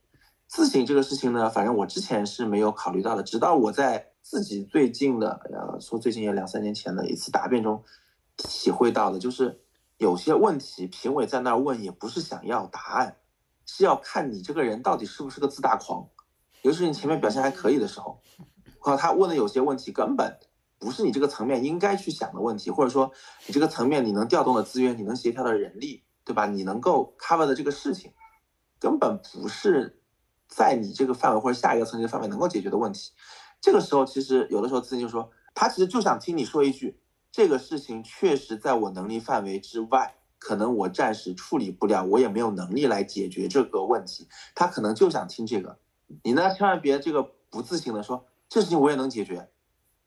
自省这个事情呢，反正我之前是没有考虑到的，直到我在自己最近的，呃，说最近也两三年前的一次答辩中体会到的，就是。有些问题，评委在那儿问也不是想要答案，是要看你这个人到底是不是个自大狂。尤其是你前面表现还可以的时候，靠他问的有些问题根本不是你这个层面应该去想的问题，或者说你这个层面你能调动的资源，你能协调的人力，对吧？你能够 cover 的这个事情，根本不是在你这个范围或者下一个层级的范围能够解决的问题。这个时候，其实有的时候自己就说，他其实就想听你说一句。这个事情确实在我能力范围之外，可能我暂时处理不了，我也没有能力来解决这个问题。他可能就想听这个，你呢千万别这个不自信的说，这事情我也能解决，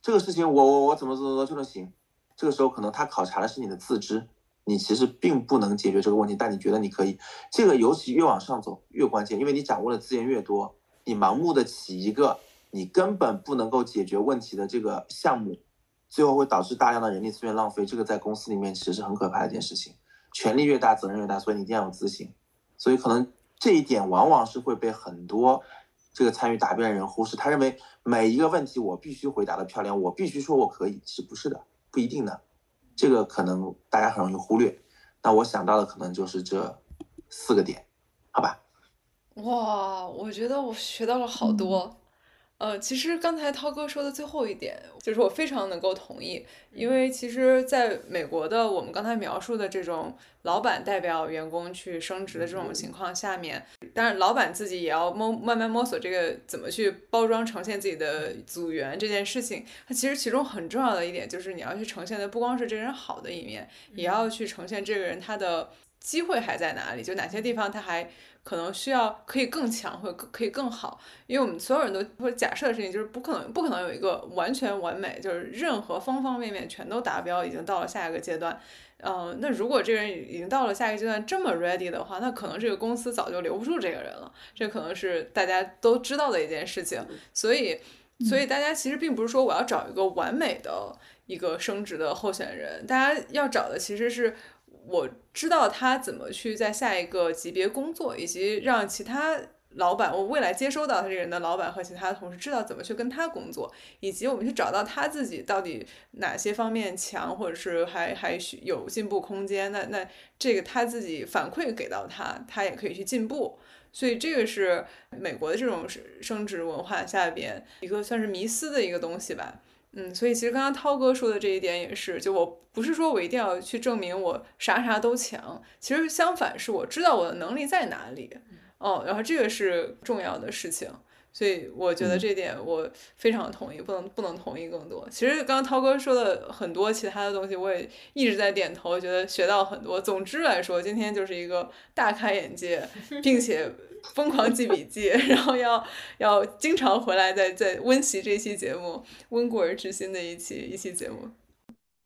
这个事情我我我怎么怎么怎么就能行，这个时候可能他考察的是你的自知，你其实并不能解决这个问题，但你觉得你可以。这个尤其越往上走越关键，因为你掌握的资源越多，你盲目的起一个你根本不能够解决问题的这个项目，最后会导致大量的人力资源浪费。这个在公司里面其实是很可怕的一件事情。权力越大，责任越大，所以你一定要有自信。所以可能这一点往往是会被很多这个参与答辩的人忽视。他认为每一个问题我必须回答的漂亮，我必须说我可以，是不是的？不一定的。这个可能大家很容易忽略。那我想到的可能就是这四个点，好吧？哇，我觉得我学到了好多。呃，其实刚才涛哥说的最后一点，就是我非常能够同意，因为其实在美国的我们刚才描述的这种老板代表员工去升职的这种情况下面，当然老板自己也要摸慢慢摸索这个怎么去包装呈现自己的组员这件事情，它其实其中很重要的一点就是你要去呈现的不光是这个人好的一面，也要去呈现这个人他的机会还在哪里，就哪些地方他还。可能需要可以更强或者可以更好，因为我们所有人都会假设的事情就是不可能不可能有一个完全完美，就是任何方方面面全都达标，已经到了下一个阶段。嗯，那如果这个人已经到了下一个阶段这么 ready 的话，那可能这个公司早就留不住这个人了。这可能是大家都知道的一件事情。所以，所以大家其实并不是说我要找一个完美的一个升职的候选人，大家要找的其实是。我知道他怎么去在下一个级别工作，以及让其他老板，我未来接收到他这个人的老板和其他同事知道怎么去跟他工作，以及我们去找到他自己到底哪些方面强，或者是还还需有进步空间。那那这个他自己反馈给到他，他也可以去进步。所以这个是美国的这种升职文化下边一个算是迷思的一个东西吧。嗯，所以其实刚刚涛哥说的这一点也是，就我不是说我一定要去证明我啥啥都强，其实相反是我知道我的能力在哪里，哦，然后这个是重要的事情，所以我觉得这点我非常同意，不能不能同意更多。其实刚刚涛哥说的很多其他的东西，我也一直在点头，觉得学到很多。总之来说，今天就是一个大开眼界，并且。疯狂记笔记，[laughs] 然后要要经常回来再再温习这期节目，温故而知新的一期一期节目。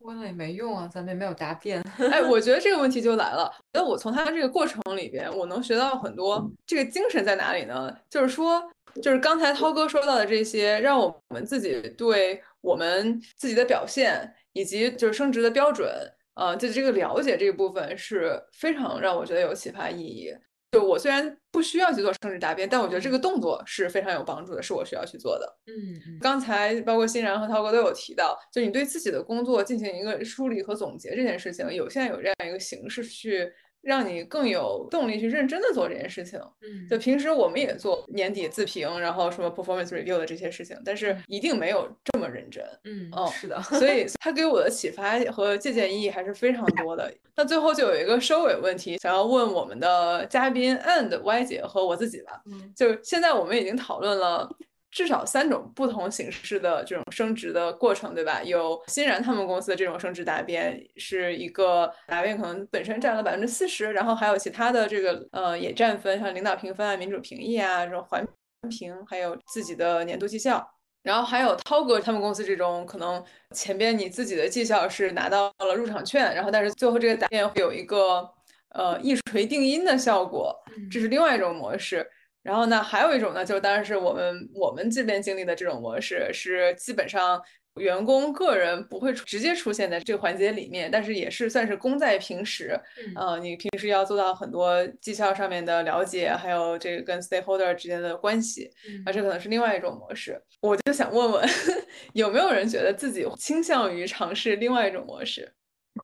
温了也没用啊，咱们也没有答辩。[laughs] 哎，我觉得这个问题就来了。那我从他这个过程里边，我能学到很多。这个精神在哪里呢？就是说，就是刚才涛哥说到的这些，让我们自己对我们自己的表现以及就是升职的标准，呃，就这个了解这一部分是非常让我觉得有启发意义。就我虽然不需要去做升职答辩，但我觉得这个动作是非常有帮助的，是我需要去做的。嗯，刚才包括欣然和涛哥都有提到，就你对自己的工作进行一个梳理和总结这件事情，有现在有这样一个形式去。让你更有动力去认真的做这件事情。嗯，就平时我们也做年底自评，然后什么 performance review 的这些事情，但是一定没有这么认真。嗯，哦，是的。所以他给我的启发和借鉴意义还是非常多的。那最后就有一个收尾问题，想要问我们的嘉宾 and Y 姐和我自己吧。嗯，就现在我们已经讨论了。至少三种不同形式的这种升职的过程，对吧？有欣然他们公司的这种升职答辩，是一个答辩可能本身占了百分之四十，然后还有其他的这个呃也占分，像领导评分啊、民主评议啊这种环评，还有自己的年度绩效，然后还有涛哥他们公司这种可能前边你自己的绩效是拿到了入场券，然后但是最后这个答辩会有一个呃一锤定音的效果，这是另外一种模式。然后呢，还有一种呢，就是当然是我们我们这边经历的这种模式，是基本上员工个人不会直接出现在这个环节里面，但是也是算是功在平时。呃，你平时要做到很多绩效上面的了解，还有这个跟 stakeholder 之间的关系，啊，这可能是另外一种模式。我就想问问，[laughs] 有没有人觉得自己倾向于尝试另外一种模式？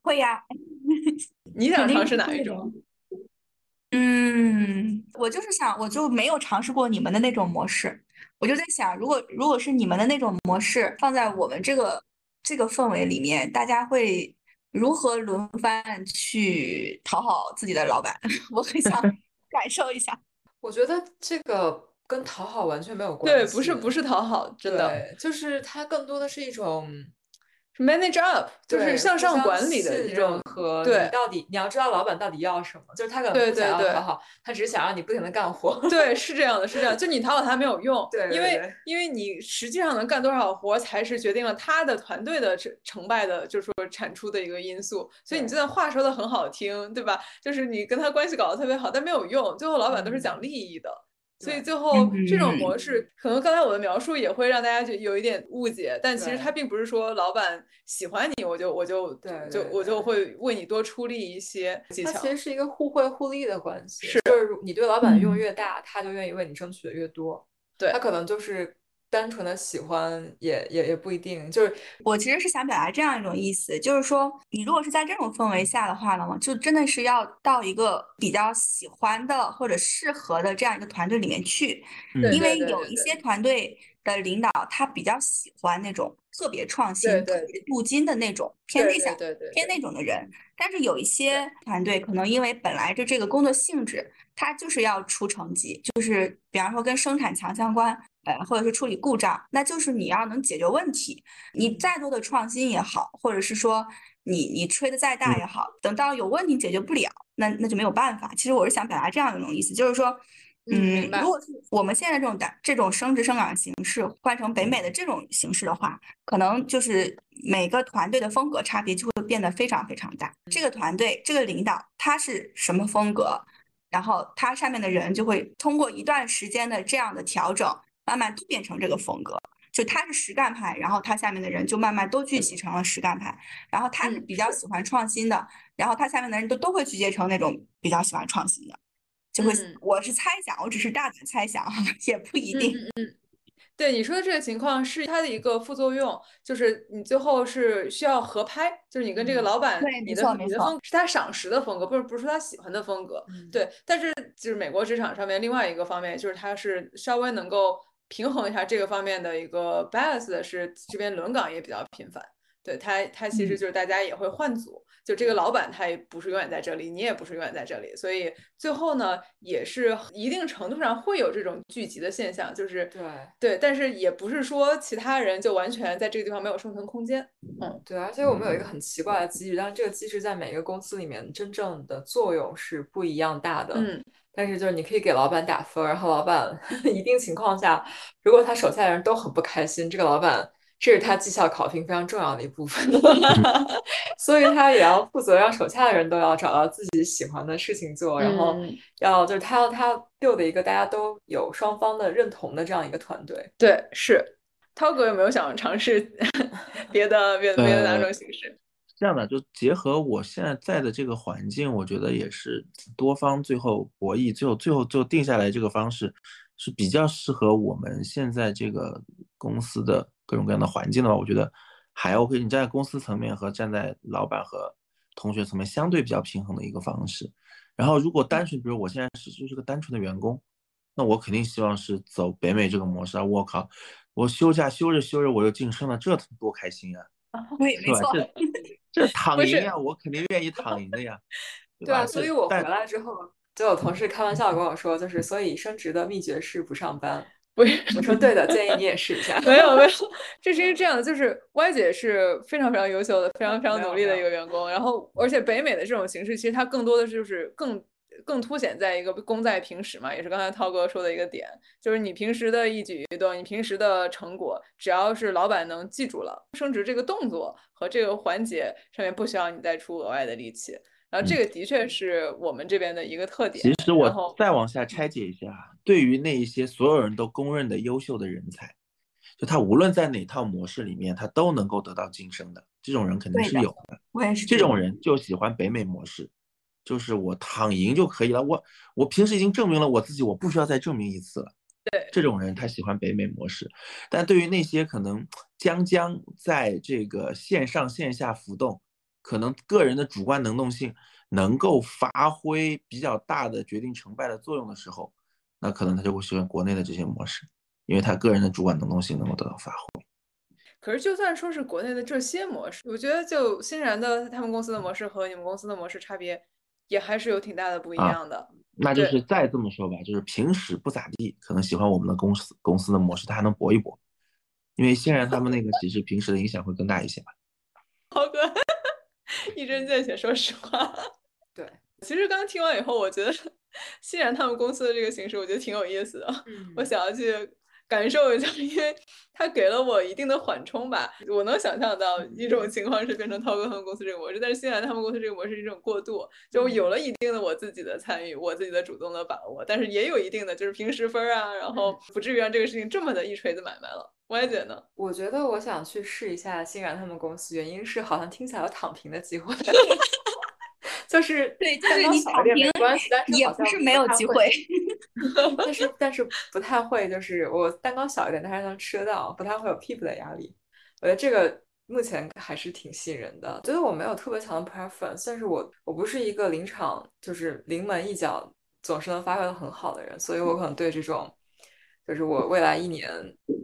会呀，你想尝试哪一种？嗯，我就是想，我就没有尝试过你们的那种模式，我就在想，如果如果是你们的那种模式放在我们这个这个氛围里面，大家会如何轮番去讨好自己的老板？[laughs] 我很想 [laughs] 感受一下。我觉得这个跟讨好完全没有关系，对，不是不是讨好，真的，就是它更多的是一种 manage up，就是向上管理的这种和对，到底你要知道老板到底要什么，就是他可能不想要讨好，他只是想让你不停的干活。对，是这样的，是这样，就你讨好他没有用，[laughs] 对，因为因为你实际上能干多少活，才是决定了他的团队的成成败的，就是说产出的一个因素。所以你就算话说的很好听，对吧？就是你跟他关系搞得特别好，但没有用，最后老板都是讲利益的。所以最后这种模式，可能刚才我的描述也会让大家就有一点误解，但其实他并不是说老板喜欢你，我就我就对就我就会为你多出力一些技巧。它其实是一个互惠互利的关系，是就是你对老板的用越大，他就愿意为你争取的越多。对他可能就是。单纯的喜欢也也也不一定，就是。我其实是想表达这样一种意思，就是说你如果是在这种氛围下的话呢，就真的是要到一个比较喜欢的或者适合的这样一个团队里面去，因为有一些。团队的领导他比较喜欢那种特别创新、特别。镀金的那种偏内向、偏那种的人，但是有一些。团队可能因为本来就这个工作性质，他就是要出成绩，就是比方说跟生产强相关。呃，或者是处理故障，那就是你要能解决问题。你再多的创新也好，或者是说你你吹的再大也好，等到有问题解决不了，那那就没有办法。其实我是想表达这样一种意思，就是说，嗯，如果是我们现在这种的这种升职升岗形式换成北美的这种形式的话，可能就是每个团队的风格差别就会变得非常非常大。这个团队这个领导他是什么风格，然后他上面的人就会通过一段时间的这样的调整。慢慢都变成这个风格，就他是实干派，然后他下面的人就慢慢都聚集成了实干派。然后他是比较喜欢创新的，然后他下面的人都都会聚集成那种比较喜欢创新的，就会。我是猜想，我只是大胆猜想，[laughs] 也不一定。嗯，对你说的这个情况是它的一个副作用，就是你最后是需要合拍，就是你跟这个老板，你的你的风是他赏识的风格，不是不是他喜欢的风格。对，但是就是美国职场上面另外一个方面，就是他是稍微能够。平衡一下这个方面的一个 balance 的是这边轮岗也比较频繁，对他他其实就是大家也会换组，就这个老板他也不是永远在这里，你也不是永远在这里，所以最后呢也是一定程度上会有这种聚集的现象，就是对对，但是也不是说其他人就完全在这个地方没有生存空间，嗯，对，而且我们有一个很奇怪的机制，但是这个机制在每个公司里面真正的作用是不一样大的，嗯。但是就是你可以给老板打分，然后老板 [laughs] 一定情况下，如果他手下的人都很不开心，这个老板这是他绩效考评非常重要的一部分，[laughs] 所以他也要负责让手下的人都要找到自己喜欢的事情做，然后要就是他要他 build 一个大家都有双方的认同的这样一个团队。对，是涛哥有没有想尝试 [laughs] 别的别的别的哪种形式？这样的就结合我现在在的这个环境，我觉得也是多方最后博弈，最后最后就定下来这个方式是比较适合我们现在这个公司的各种各样的环境的话，我觉得还 OK。你站在公司层面和站在老板和同学层面相对比较平衡的一个方式。然后如果单纯，比如我现在是就是个单纯的员工，那我肯定希望是走北美这个模式啊！我靠，我休假休着休着我又晋升了，这多开心啊！对，没错。这躺赢呀，我肯定愿意躺赢的呀。[laughs] 对啊，所以我回来之后，就有同事开玩笑跟我说，就是所以升职的秘诀是不上班。[laughs] 不，我说对的，建议你也试一下。没有没 [laughs] 有，这是因为这样的，就是 Y 姐是非常非常优秀的，非常非常努力的一个员工。然后，而且北美的这种形式，其实它更多的就是更。更凸显在一个功在平时嘛，也是刚才涛哥说的一个点，就是你平时的一举一动，你平时的成果，只要是老板能记住了，升职这个动作和这个环节上面不需要你再出额外的力气，然后这个的确是我们这边的一个特点。其实我再往下拆解一下，对于那一些所有人都公认的优秀的人才，就他无论在哪套模式里面，他都能够得到晋升的，这种人肯定是有的。我也是。这种人就喜欢北美模式。就是我躺赢就可以了，我我平时已经证明了我自己，我不需要再证明一次了。对，这种人他喜欢北美模式，但对于那些可能将将在这个线上线下浮动，可能个人的主观能动性能够发挥比较大的决定成败的作用的时候，那可能他就会喜欢国内的这些模式，因为他个人的主观能动性能够得到发挥。可是就算说是国内的这些模式，我觉得就欣然的他们公司的模式和你们公司的模式差别。也还是有挺大的不一样的，那就是再这么说吧，就是平时不咋地，可能喜欢我们的公司公司的模式，他还能搏一搏，因为欣然他们那个其实平时的影响会更大一些吧。涛哥 [laughs] 一针见血，说实话。[laughs] 对，其实刚听完以后，我觉得 [laughs] 欣然他们公司的这个形式，我觉得挺有意思的。嗯我想要去感受一下，[laughs] 因为他给了我一定的缓冲吧。我能想象到一种情况是变成涛哥他们公司这个模式，但是欣然他们公司这个模式是一种过渡，就有了一定的我自己的参与，我自己的主动的把握，但是也有一定的就是平时分啊，然后不至于让这个事情这么的一锤子买卖了。我也觉得，我觉得我想去试一下欣然他们公司，原因是好像听起来有躺平的机会，[laughs] 就是对就是你躺平关系，但是也不是没有机会。[laughs] 但是但是不太会，就是我蛋糕小一点，但是能吃得到，不太会有 people 的压力。我觉得这个目前还是挺吸引人的。觉得我没有特别强的 preference，但是我我不是一个临场就是临门一脚总是能发挥的很好的人，所以我可能对这种就是我未来一年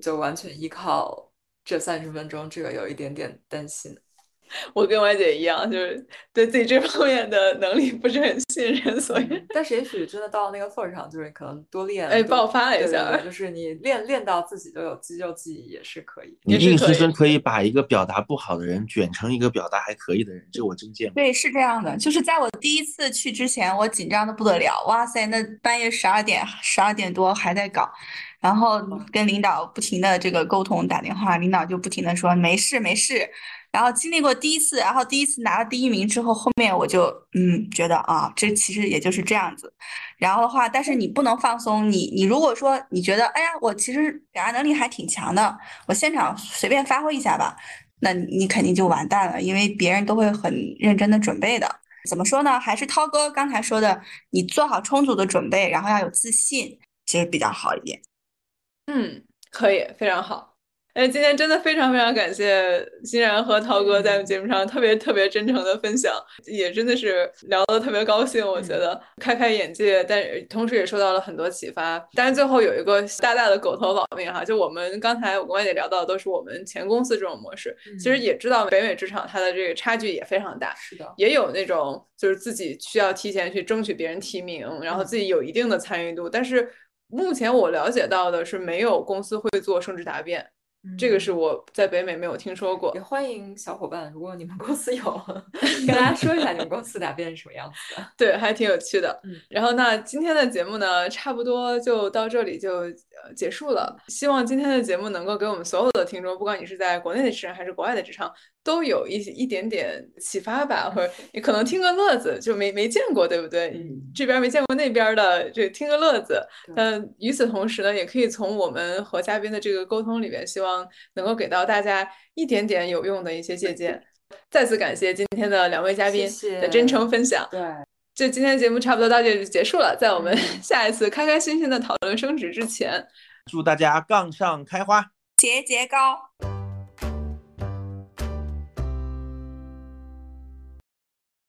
就完全依靠这三十分钟这个有一点点担心。我跟歪姐一样，就是对自己这方面的能力不是很信任，所以嗯但是也许真的到了那个份儿上，就是可能多练，多哎爆发了一下对就是你练练到自己都有肌肉记忆也是可以。你也是可以硬生生可以把一个表达不好的人卷成一个表达还可以的人，这我真见过。对，是这样的，就是在我第一次去之前，我紧张的不得了，哇塞，那半夜十二点、十二点多还在搞，然后跟领导不停的这个沟通打电话，领导就不停的说没事没事，然后经历过第一次，然后第一次拿了第一名之后，后面我就嗯觉得啊，这其实也就是这样子，然后的话，但是你不能放松，你你如果说你觉得哎呀，我其实表达能力还挺强的，我现场随便发挥一下吧。那你肯定就完蛋了，因为别人都会很认真的准备的。怎么说呢？还是涛哥刚才说的，你做好充足的准备，然后要有自信，其实比较好一点。嗯，可以，非常好。哎，今天真的非常非常感谢欣然和涛哥在节目上特别特别真诚的分享，也真的是聊得特别高兴，我觉得开开眼界，但同时也受到了很多启发。但是最后有一个大大的狗头保命哈，就我们刚才我跟外姐聊到的都是我们前公司这种模式，其实也知道北美职场它的这个差距也非常大，是的，也有那种就是自己需要提前去争取别人提名，然后自己有一定的参与度，但是目前我了解到的是没有公司会做升职答辩。这个是我在北美没有听说过也。欢迎小伙伴，如果你们公司有，[laughs] 跟大家说一下你们公司答辩是什么样子的。[laughs] 对，还挺有趣的。[laughs] 嗯，然后那今天的节目呢，差不多就到这里就呃结束了。希望今天的节目能够给我们所有的听众，不管你是在国内的职场还是国外的职场，都有一一点点启发吧，或者你可能听个乐子，就没没见过，对不对？嗯这边没见过那边的，就听个乐子。对但与此同时呢，也可以从我们和嘉宾的这个沟通里边，希望能够给到大家一点点有用的一些借鉴。再次感谢今天的两位嘉宾的真诚分享。对，就今天的节目差不多到这里就结束了，在我们嗯 [laughs] 下一次开开心心的讨论升职之前，祝大家杠上开花。节节高。